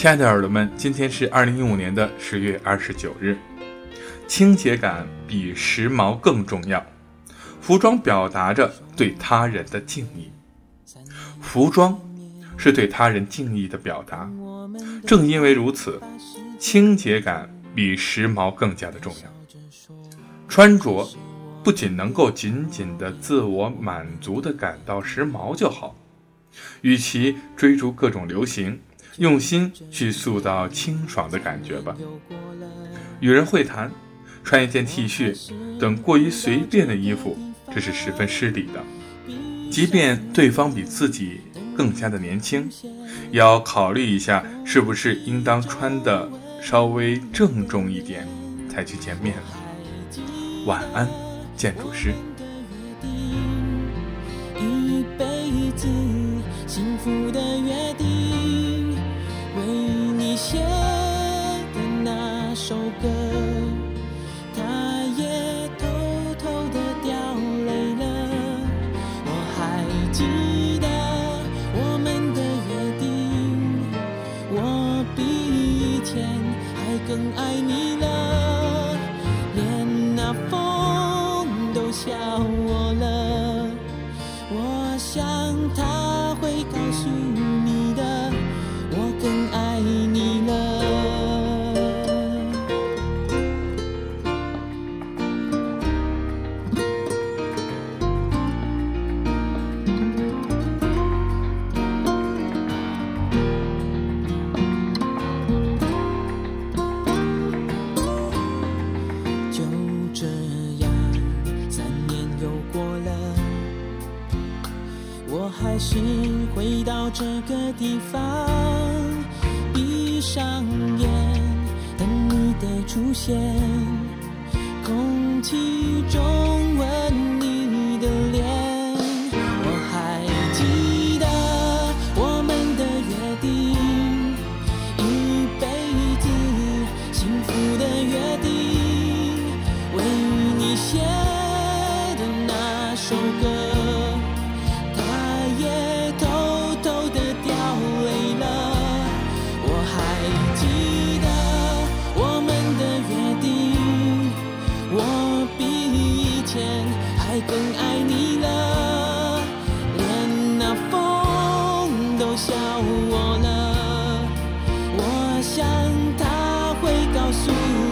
亲爱的耳朵们，今天是二零一五年的十月二十九日。清洁感比时髦更重要。服装表达着对他人的敬意，服装是对他人敬意的表达。正因为如此，清洁感比时髦更加的重要。穿着不仅能够仅仅的自我满足的感到时髦就好，与其追逐各种流行。用心去塑造清爽的感觉吧。与人会谈，穿一件 T 恤等过于随便的衣服，这是十分失礼的。即便对方比自己更加的年轻，也要考虑一下是不是应当穿的稍微郑重一点才去见面了。晚安，建筑师。一辈子幸福的约定。写的那首歌，他也偷偷的掉泪了。我还记得我们的约定，我比以前还更爱你了，连那风都笑我了。我想他会告诉你我还是回到这个地方，闭上眼，等你的出现，空气中他会告诉我。